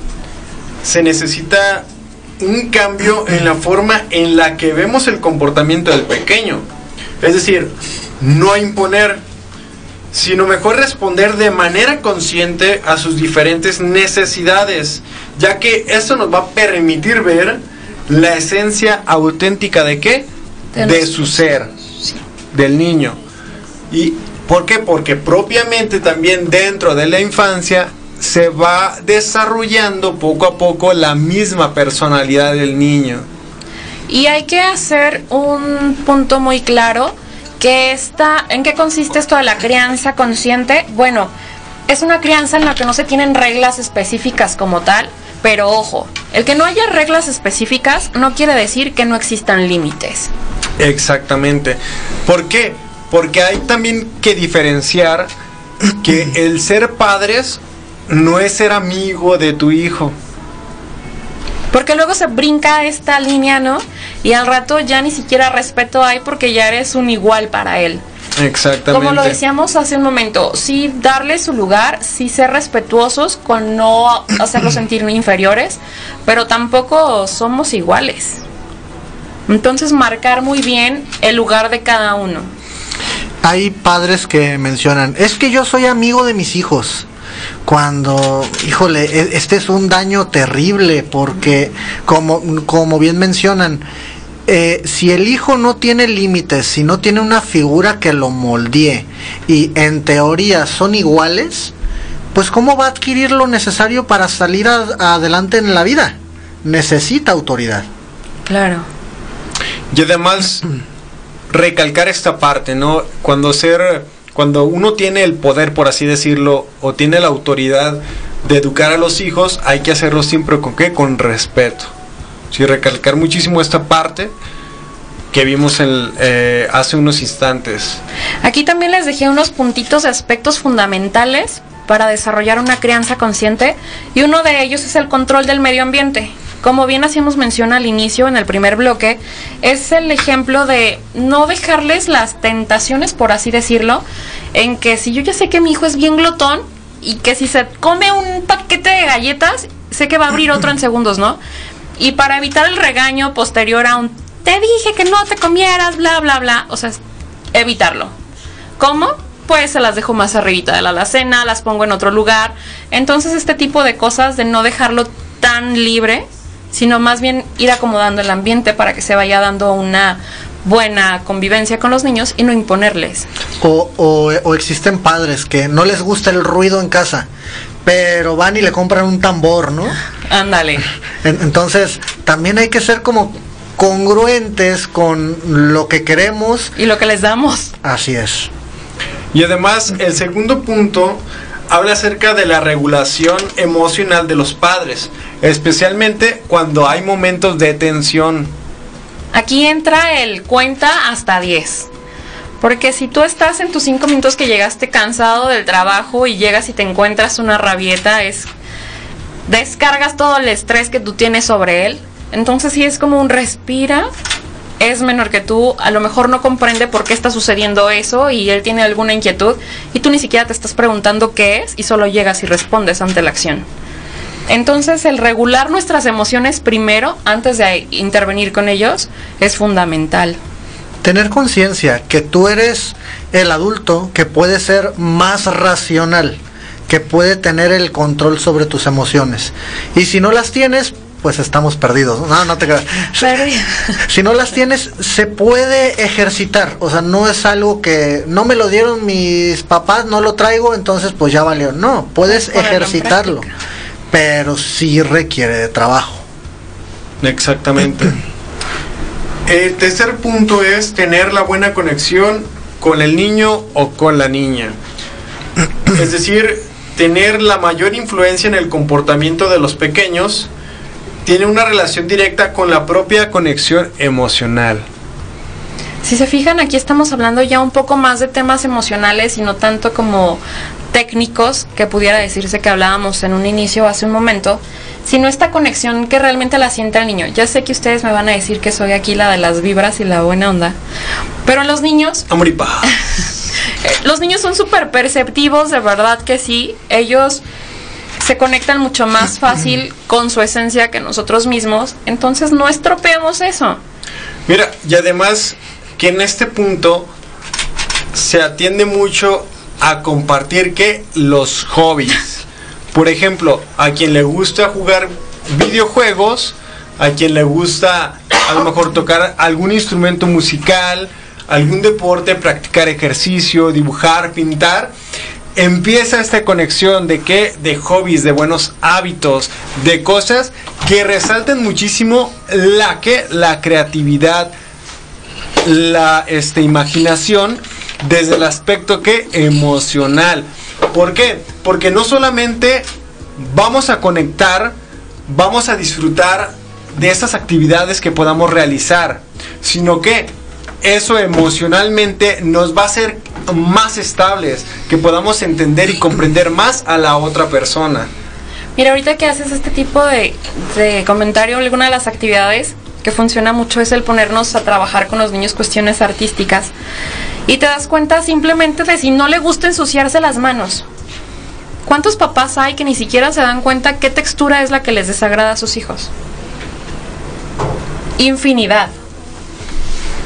se necesita un cambio en la forma en la que vemos el comportamiento del pequeño. Es decir, no imponer, sino mejor responder de manera consciente a sus diferentes necesidades, ya que eso nos va a permitir ver la esencia auténtica de qué? De su ser, del niño. ¿Y por qué? Porque propiamente también dentro de la infancia se va desarrollando poco a poco la misma personalidad del niño. Y hay que hacer un punto muy claro que está, ¿en qué consiste esto de la crianza consciente? Bueno, es una crianza en la que no se tienen reglas específicas como tal, pero ojo, el que no haya reglas específicas no quiere decir que no existan límites. Exactamente. ¿Por qué? Porque hay también que diferenciar que el ser padres no es ser amigo de tu hijo. Porque luego se brinca esta línea, ¿no? Y al rato ya ni siquiera respeto hay porque ya eres un igual para él. Exactamente. Como lo decíamos hace un momento, sí darle su lugar, sí ser respetuosos con no hacerlos sentir inferiores, pero tampoco somos iguales. Entonces marcar muy bien el lugar de cada uno. Hay padres que mencionan, es que yo soy amigo de mis hijos. Cuando, híjole, e- este es un daño terrible porque, como, como bien mencionan, eh, si el hijo no tiene límites, si no tiene una figura que lo moldee y en teoría son iguales, pues ¿cómo va a adquirir lo necesario para salir a- adelante en la vida? Necesita autoridad. Claro. Y además recalcar esta parte, ¿no? Cuando ser cuando uno tiene el poder, por así decirlo, o tiene la autoridad de educar a los hijos, hay que hacerlo siempre con qué? Con respeto. Sí, recalcar muchísimo esta parte que vimos eh, hace unos instantes. Aquí también les dejé unos puntitos de aspectos fundamentales para desarrollar una crianza consciente y uno de ellos es el control del medio ambiente. Como bien hacíamos mención al inicio en el primer bloque, es el ejemplo de no dejarles las tentaciones, por así decirlo, en que si yo ya sé que mi hijo es bien glotón y que si se come un paquete de galletas, sé que va a abrir otro en segundos, ¿no? Y para evitar el regaño posterior a un te dije que no te comieras, bla, bla, bla, o sea, evitarlo. ¿Cómo? Pues se las dejo más arribita de la alacena, las pongo en otro lugar. Entonces este tipo de cosas de no dejarlo tan libre, sino más bien ir acomodando el ambiente para que se vaya dando una buena convivencia con los niños y no imponerles. O, o, o existen padres que no les gusta el ruido en casa, pero van y le compran un tambor, ¿no? Ándale. En- Entonces, también hay que ser como congruentes con lo que queremos. Y lo que les damos. Así es. Y además, el segundo punto habla acerca de la regulación emocional de los padres, especialmente cuando hay momentos de tensión. Aquí entra el cuenta hasta 10. Porque si tú estás en tus cinco minutos que llegaste cansado del trabajo y llegas y te encuentras una rabieta, es descargas todo el estrés que tú tienes sobre él. Entonces sí es como un respira, es menor que tú, a lo mejor no comprende por qué está sucediendo eso y él tiene alguna inquietud y tú ni siquiera te estás preguntando qué es y solo llegas y respondes ante la acción. Entonces el regular nuestras emociones primero, antes de intervenir con ellos, es fundamental. Tener conciencia que tú eres el adulto que puede ser más racional, que puede tener el control sobre tus emociones. Y si no las tienes, pues estamos perdidos. No, no te creas. Pero- Si no las tienes, se puede ejercitar. O sea, no es algo que no me lo dieron mis papás, no lo traigo, entonces pues ya valió. No, puedes ejercitarlo. Pero sí requiere de trabajo. Exactamente. El tercer punto es tener la buena conexión con el niño o con la niña. Es decir, tener la mayor influencia en el comportamiento de los pequeños tiene una relación directa con la propia conexión emocional. Si se fijan, aquí estamos hablando ya un poco más de temas emocionales y no tanto como técnicos, que pudiera decirse que hablábamos en un inicio hace un momento, sino esta conexión que realmente la siente el niño. Ya sé que ustedes me van a decir que soy aquí la de las vibras y la buena onda, pero los niños Amor y paz. eh, los niños son súper perceptivos, de verdad que sí. Ellos se conectan mucho más fácil con su esencia que nosotros mismos. Entonces no estropeemos eso. Mira, y además que en este punto se atiende mucho a compartir que los hobbies. Por ejemplo, a quien le gusta jugar videojuegos, a quien le gusta a lo mejor tocar algún instrumento musical, algún deporte, practicar ejercicio, dibujar, pintar, empieza esta conexión de que de hobbies, de buenos hábitos, de cosas que resalten muchísimo la que la creatividad, la este, imaginación desde el aspecto que emocional. ¿Por qué? Porque no solamente vamos a conectar, vamos a disfrutar de esas actividades que podamos realizar, sino que eso emocionalmente nos va a hacer más estables, que podamos entender y comprender más a la otra persona. Mira, ahorita que haces este tipo de, de comentario, alguna de las actividades que funciona mucho es el ponernos a trabajar con los niños cuestiones artísticas. Y te das cuenta simplemente de si no le gusta ensuciarse las manos. ¿Cuántos papás hay que ni siquiera se dan cuenta qué textura es la que les desagrada a sus hijos? Infinidad.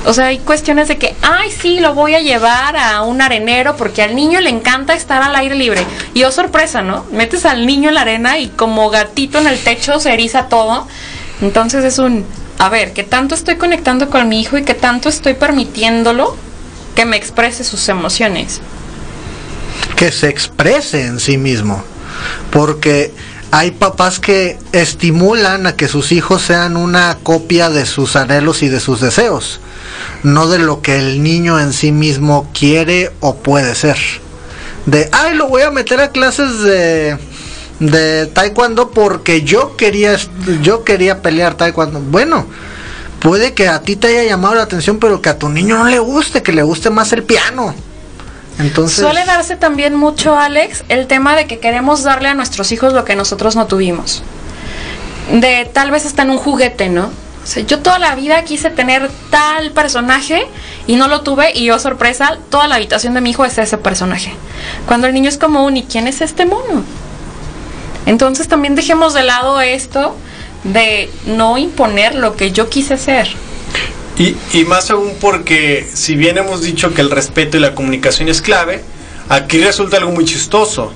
O sea, hay cuestiones de que, ay, sí, lo voy a llevar a un arenero porque al niño le encanta estar al aire libre. Y oh, sorpresa, ¿no? Metes al niño en la arena y como gatito en el techo se eriza todo. Entonces es un, a ver, ¿qué tanto estoy conectando con mi hijo y qué tanto estoy permitiéndolo que me exprese sus emociones? que se exprese en sí mismo. Porque hay papás que estimulan a que sus hijos sean una copia de sus anhelos y de sus deseos, no de lo que el niño en sí mismo quiere o puede ser. De, ay, lo voy a meter a clases de de taekwondo porque yo quería yo quería pelear taekwondo. Bueno, puede que a ti te haya llamado la atención, pero que a tu niño no le guste, que le guste más el piano. Entonces, Suele darse también mucho, Alex, el tema de que queremos darle a nuestros hijos lo que nosotros no tuvimos. De tal vez hasta en un juguete, ¿no? O sea, yo toda la vida quise tener tal personaje y no lo tuve y yo sorpresa, toda la habitación de mi hijo es ese personaje. Cuando el niño es como un, ¿y quién es este mono? Entonces también dejemos de lado esto de no imponer lo que yo quise ser. Y, y más aún porque si bien hemos dicho que el respeto y la comunicación es clave, aquí resulta algo muy chistoso.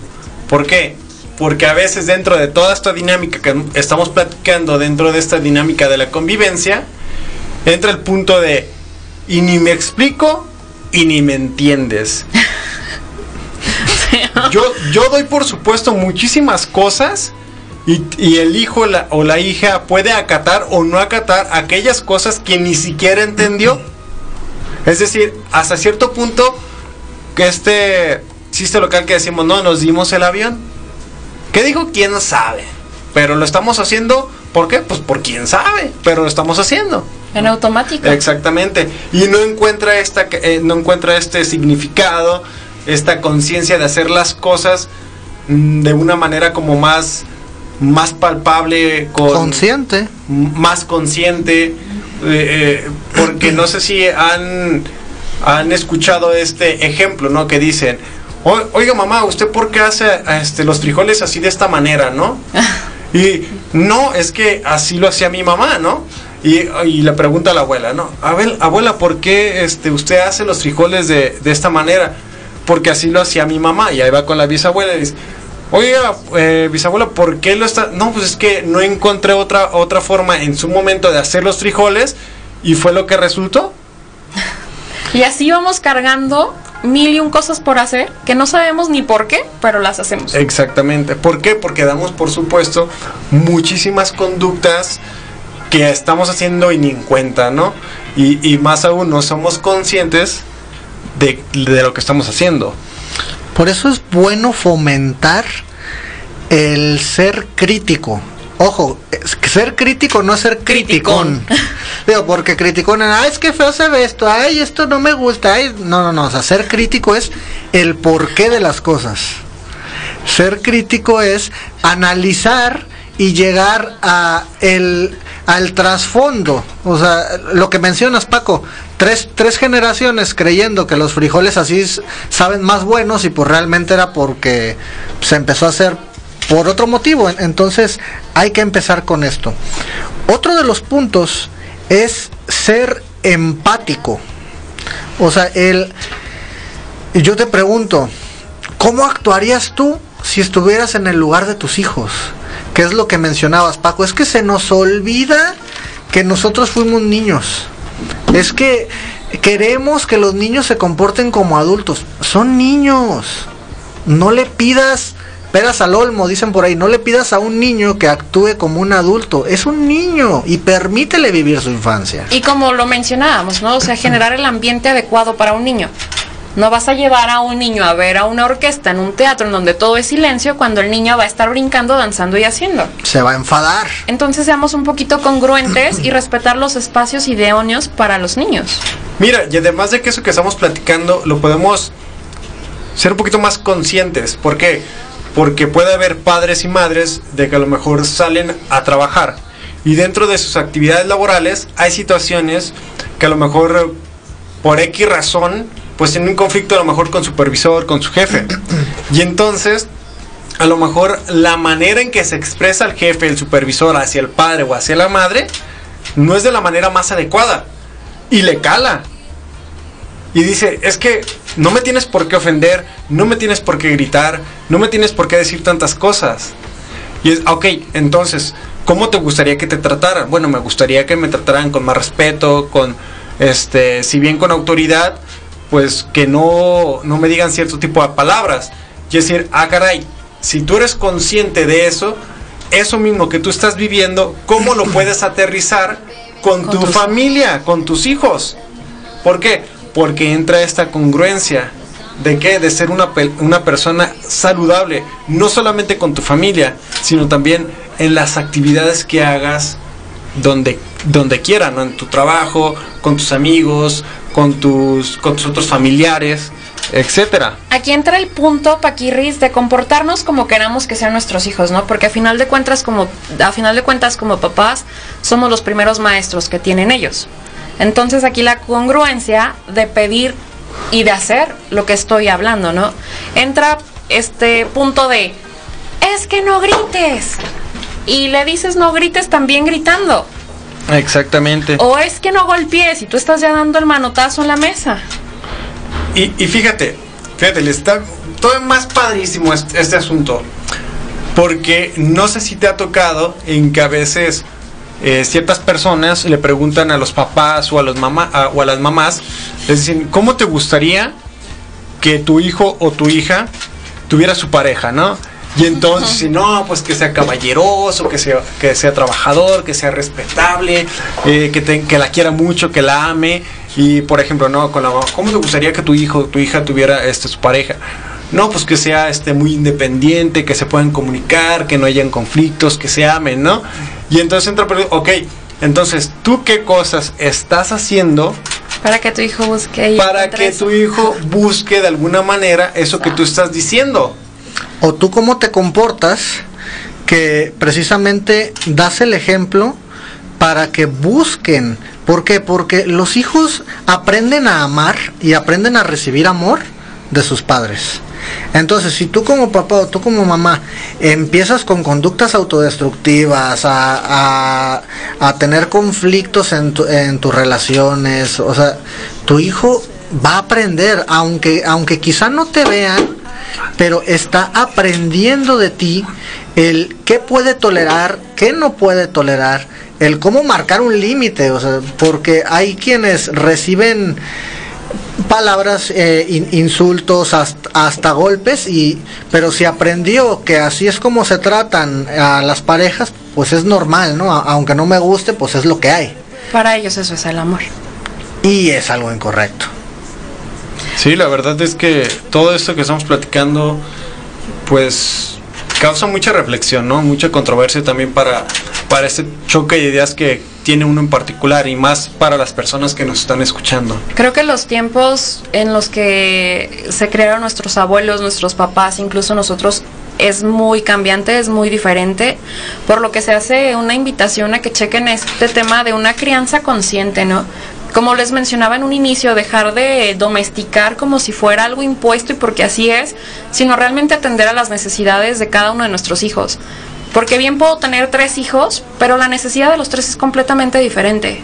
¿Por qué? Porque a veces dentro de toda esta dinámica que estamos platicando, dentro de esta dinámica de la convivencia, entra el punto de, y ni me explico y ni me entiendes. Yo, yo doy por supuesto muchísimas cosas y, y el hijo la- o la hija puede acatar o no acatar aquellas cosas que ni siquiera entendió. Es decir, hasta cierto punto, que este chiste local que decimos, no, nos dimos el avión. ¿Qué dijo? ¿Quién sabe? Pero lo estamos haciendo ¿Por qué? Pues por quién sabe, pero lo estamos haciendo. En automático. Exactamente. Y no encuentra esta eh, no encuentra este significado, esta conciencia de hacer las cosas mm, de una manera como más más palpable con Consciente. más consciente eh, eh, porque no sé si han han escuchado este ejemplo, ¿no? Que dicen, "O- "Oiga, mamá, ¿usted por qué hace este los frijoles así de esta manera, no?" Y no, es que así lo hacía mi mamá, ¿no? Y, y le pregunta a la abuela, ¿no? A ver, abuela, ¿por qué este, usted hace los frijoles de, de esta manera? Porque así lo hacía mi mamá. Y ahí va con la bisabuela y dice, oiga, eh, bisabuela, ¿por qué lo está...? No, pues es que no encontré otra, otra forma en su momento de hacer los frijoles y fue lo que resultó. Y así vamos cargando mil y un cosas por hacer que no sabemos ni por qué, pero las hacemos. Exactamente. ¿Por qué? Porque damos por supuesto muchísimas conductas que estamos haciendo y ni en cuenta, ¿no? Y, y más aún no somos conscientes de, de lo que estamos haciendo. Por eso es bueno fomentar el ser crítico. Ojo, ser crítico no ser criticón. Digo, porque criticón, ay, es que feo se ve esto, ay, esto no me gusta, ay, no, no, no, o sea, ser crítico es el porqué de las cosas. Ser crítico es analizar y llegar a el al trasfondo, o sea, lo que mencionas Paco, tres, tres generaciones creyendo que los frijoles así saben más buenos y pues realmente era porque se empezó a hacer por otro motivo, entonces hay que empezar con esto. Otro de los puntos es ser empático, o sea, el yo te pregunto, ¿cómo actuarías tú si estuvieras en el lugar de tus hijos? ¿Qué es lo que mencionabas, Paco? Es que se nos olvida que nosotros fuimos niños. Es que queremos que los niños se comporten como adultos. Son niños. No le pidas peras al olmo, dicen por ahí. No le pidas a un niño que actúe como un adulto. Es un niño y permítele vivir su infancia. Y como lo mencionábamos, ¿no? O sea, generar el ambiente adecuado para un niño. No vas a llevar a un niño a ver a una orquesta en un teatro en donde todo es silencio cuando el niño va a estar brincando, danzando y haciendo. Se va a enfadar. Entonces seamos un poquito congruentes y respetar los espacios idóneos para los niños. Mira, y además de que eso que estamos platicando, lo podemos ser un poquito más conscientes. ¿Por qué? Porque puede haber padres y madres de que a lo mejor salen a trabajar y dentro de sus actividades laborales hay situaciones que a lo mejor por X razón pues tienen un conflicto a lo mejor con supervisor, con su jefe. Y entonces a lo mejor la manera en que se expresa el jefe, el supervisor hacia el padre o hacia la madre no es de la manera más adecuada y le cala. Y dice, es que no me tienes por qué ofender, no me tienes por qué gritar, no me tienes por qué decir tantas cosas. Y es, ok, entonces, ¿cómo te gustaría que te trataran? Bueno, me gustaría que me trataran con más respeto, con, este, si bien con autoridad, pues que no, no me digan cierto tipo de palabras. Y es decir, ah, caray, si tú eres consciente de eso, eso mismo que tú estás viviendo, ¿cómo lo puedes aterrizar con, Con tu tus- familia, con tus hijos? ¿Por qué? Porque entra esta congruencia de qué? De ser una, una persona saludable, no solamente con tu familia, sino también en las actividades que hagas donde, donde quiera, ¿no? En tu trabajo, con tus amigos, con tus, con tus otros familiares, etcétera. Aquí entra el punto, Paquirris, de comportarnos como queramos que sean nuestros hijos, ¿no? Porque a final de cuentas, como, a final de cuentas, como papás, somos los primeros maestros que tienen ellos. Entonces aquí la congruencia de pedir y de hacer lo que estoy hablando, ¿no? Entra este punto de es que no grites. Y le dices no grites también gritando. Exactamente. O es que no golpees y tú estás ya dando el manotazo en la mesa. Y, y fíjate, fíjate, le está todo más padrísimo este, este asunto. Porque no sé si te ha tocado en que a veces eh, ciertas personas le preguntan a los papás o a, los mamá, a- o a las mamás, les dicen, ¿cómo te gustaría que tu hijo o tu hija tuviera su pareja, no? Y entonces, si no, pues que sea caballeroso, que sea, que sea trabajador, que sea respetable, eh, que, te- que la quiera mucho, que la ame. Y por ejemplo, no, con la mamá, ¿cómo te gustaría que tu hijo o tu hija tuviera este, su pareja? No, pues que sea este muy independiente, que se puedan comunicar, que no hayan conflictos, que se amen, ¿no? Y entonces entra, pero, ok, entonces, ¿tú qué cosas estás haciendo Para que tu hijo busque y para que eso. tu hijo busque de alguna manera eso que tú estás diciendo? o tú cómo te comportas que precisamente das el ejemplo para que busquen. ¿Por qué? Porque los hijos aprenden a amar y aprenden a recibir amor de sus padres. Entonces, si tú como papá o tú como mamá empiezas con conductas autodestructivas, a, a- a tener conflictos en, tu- en tus relaciones, o sea, tu hijo va a aprender, aunque, aunque quizá no te vean, pero está aprendiendo de ti el qué puede tolerar, qué no puede tolerar, el cómo marcar un límite, o sea, porque hay quienes reciben palabras, eh, in- insultos, hasta, hasta golpes, y pero si aprendió que así es como se tratan a las parejas, pues es normal, ¿no? A- aunque no me guste, pues es lo que hay. Para ellos eso es el amor. Y es algo incorrecto. Sí, la verdad es que todo esto que estamos platicando, pues causa mucha reflexión, ¿no? Mucha controversia también para, para este choque de ideas que tiene uno en particular y más para las personas que nos están escuchando. Creo que los tiempos en los que se crearon nuestros abuelos, nuestros papás, incluso nosotros, es muy cambiante, es muy diferente, por lo que se hace una invitación a que chequen este tema de una crianza consciente, ¿no? Como les mencionaba en un inicio, dejar de domesticar como si fuera algo impuesto y porque así es, sino realmente atender a las necesidades de cada uno de nuestros hijos. Porque bien puedo tener tres hijos, pero la necesidad de los tres es completamente diferente.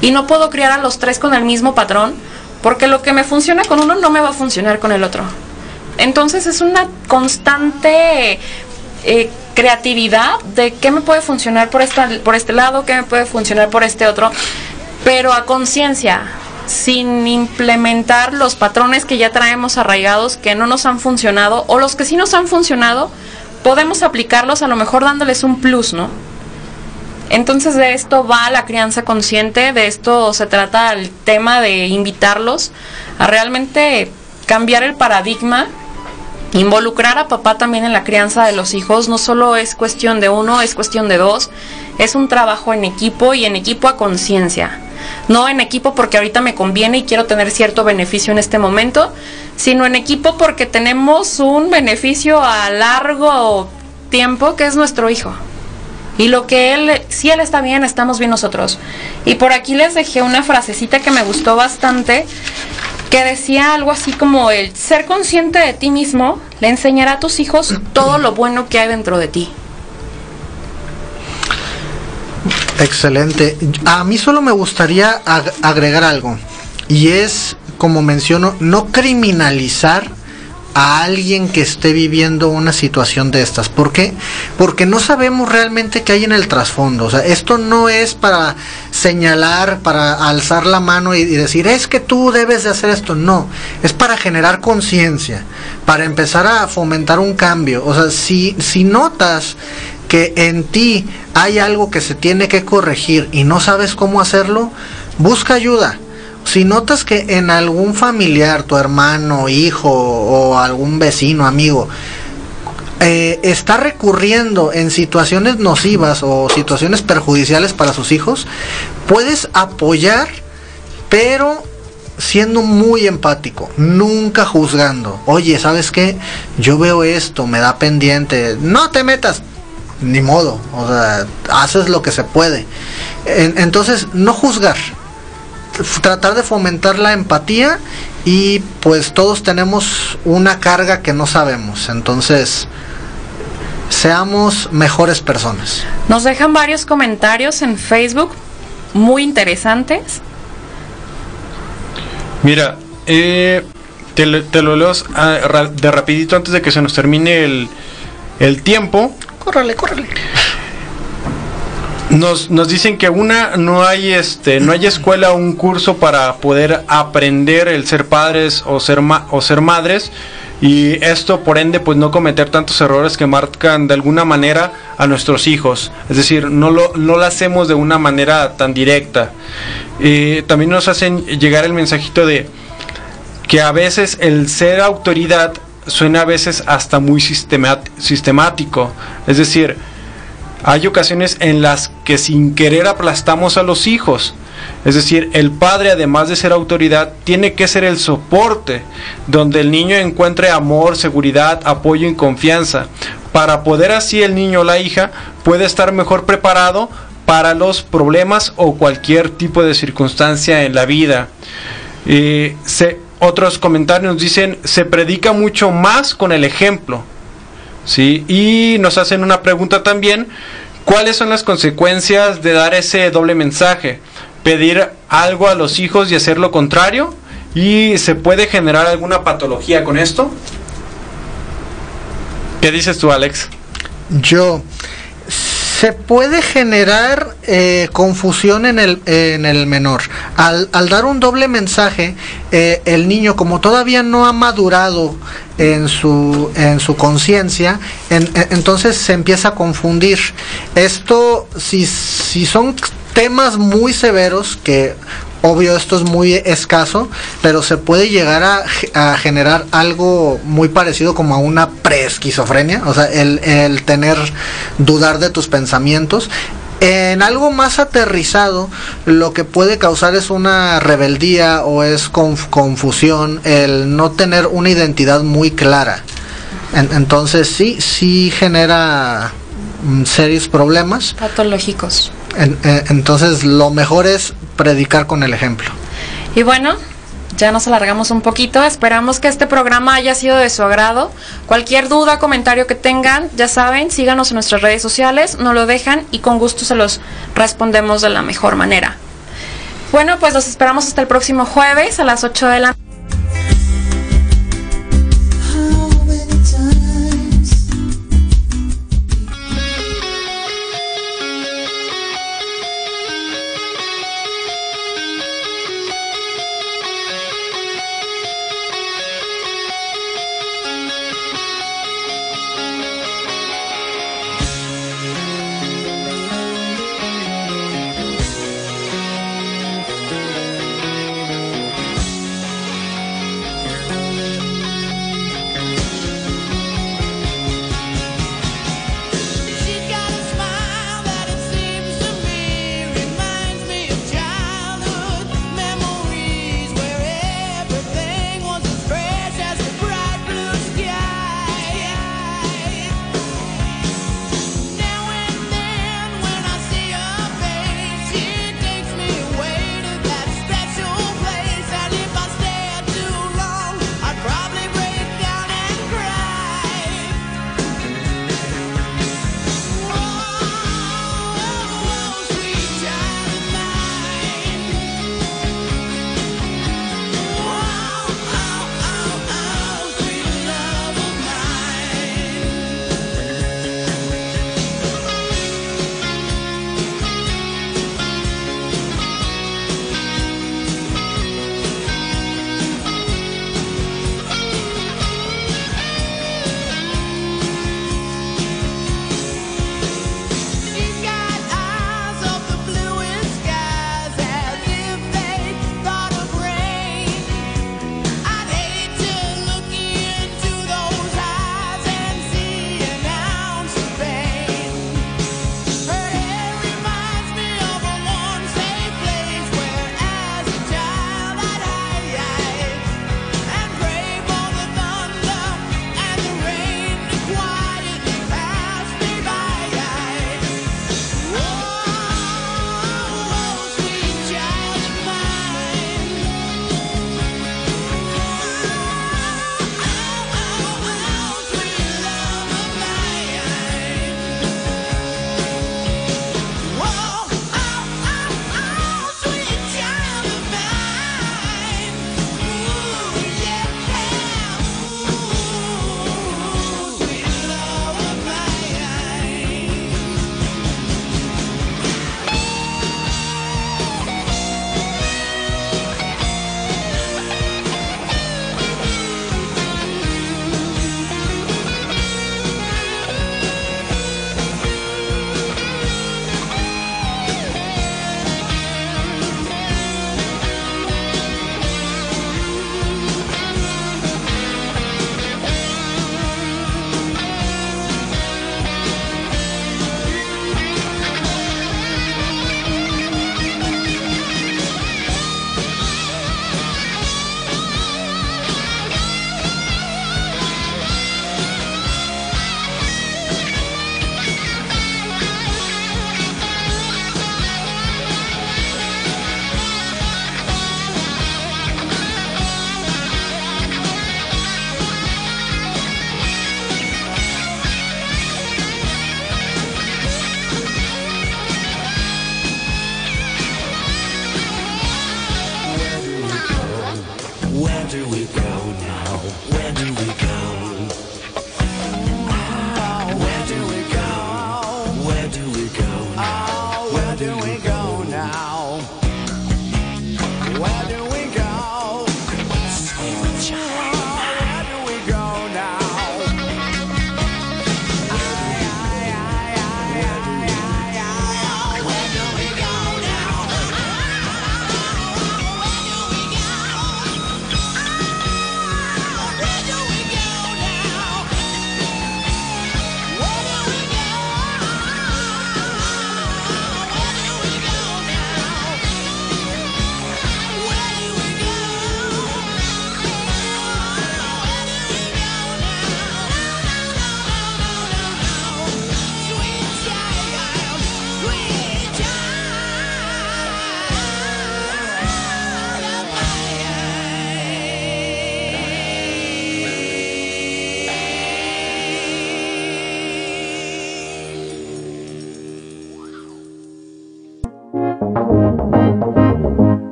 Y no puedo criar a los tres con el mismo patrón, porque lo que me funciona con uno no me va a funcionar con el otro. Entonces es una constante eh, creatividad de qué me puede funcionar por, esta, por este lado, qué me puede funcionar por este otro, pero a conciencia, sin implementar los patrones que ya traemos arraigados que no nos han funcionado o los que sí nos han funcionado, podemos aplicarlos a lo mejor dándoles un plus, ¿no? Entonces de esto va la crianza consciente, de esto se trata el tema de invitarlos a realmente cambiar el paradigma, involucrar a papá también en la crianza de los hijos, no solo es cuestión de uno, es cuestión de dos, es un trabajo en equipo y en equipo a conciencia. No en equipo porque ahorita me conviene y quiero tener cierto beneficio en este momento, sino en equipo porque tenemos un beneficio a largo tiempo que es nuestro hijo. Y lo que él, si él está bien, estamos bien nosotros. Y por aquí les dejé una frasecita que me gustó bastante, que decía algo así como el ser consciente de ti mismo le enseñará a tus hijos todo lo bueno que hay dentro de ti. Excelente. A mí solo me gustaría ag- agregar algo. Y es, como menciono, no criminalizar a alguien que esté viviendo una situación de estas. ¿Por qué? Porque no sabemos realmente qué hay en el trasfondo. O sea, esto no es para señalar, para alzar la mano y, y decir, es que tú debes de hacer esto. No, es para generar conciencia, para empezar a fomentar un cambio. O sea, si, si notas que en ti hay algo que se tiene que corregir y no sabes cómo hacerlo, busca ayuda. Si notas que en algún familiar, tu hermano, hijo o algún vecino, amigo, eh, está recurriendo en situaciones nocivas o situaciones perjudiciales para sus hijos, puedes apoyar, pero siendo muy empático, nunca juzgando. Oye, ¿sabes qué? Yo veo esto, me da pendiente. No te metas. Ni modo, o sea, haces lo que se puede. En- entonces, no juzgar, tratar de fomentar la empatía y pues todos tenemos una carga que no sabemos. Entonces, seamos mejores personas. Nos dejan varios comentarios en Facebook muy interesantes. Mira, eh, te, lo- te lo leo ah, de rapidito antes de que se nos termine el, el tiempo. Córrele, córrele. Nos, nos dicen que una no hay este no hay escuela un curso para poder aprender el ser padres o ser ma- o ser madres y esto por ende pues no cometer tantos errores que marcan de alguna manera a nuestros hijos es decir no lo no lo hacemos de una manera tan directa Eh, también nos hacen llegar el mensajito de que a veces el ser autoridad suena a veces hasta muy sistemático. Es decir, hay ocasiones en las que sin querer aplastamos a los hijos. Es decir, el padre, además de ser autoridad, tiene que ser el soporte donde el niño encuentre amor, seguridad, apoyo y confianza, para poder así el niño o la hija pueda estar mejor preparado para los problemas o cualquier tipo de circunstancia en la vida. Eh, otros comentarios dicen, se predica mucho más con el ejemplo. ¿Sí? Y nos hacen una pregunta también, ¿cuáles son las consecuencias de dar ese doble mensaje? Pedir algo a los hijos y hacer lo contrario. ¿Y se puede generar alguna patología con esto? ¿Qué dices tú, Alex? Yo. Se puede generar eh, confusión en el, en el menor. Al, al dar un doble mensaje, eh, el niño, como todavía no ha madurado en su, en su conciencia, en- en- entonces se empieza a confundir. Esto, si, si son temas muy severos, que obvio esto es muy escaso, pero se puede llegar a, a generar algo muy parecido como a una preesquizofrenia, o sea, el, el tener, dudar de tus pensamientos. En algo más aterrizado, lo que puede causar es una rebeldía o es conf- confusión, el no tener una identidad muy clara. En- entonces sí, sí genera mm, serios problemas. Patológicos. En- eh, entonces lo mejor es predicar con el ejemplo. Y bueno, ya nos alargamos un poquito. Esperamos que este programa haya sido de su agrado. Cualquier duda, comentario que tengan, ya saben, síganos en nuestras redes sociales, nos lo dejan y con gusto se los respondemos de la mejor manera. Bueno, pues los esperamos hasta el próximo jueves a las 8 de la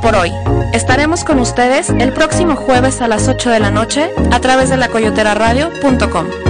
por hoy. Estaremos con ustedes el próximo jueves a las 8 de la noche a través de la coyoteraradio.com.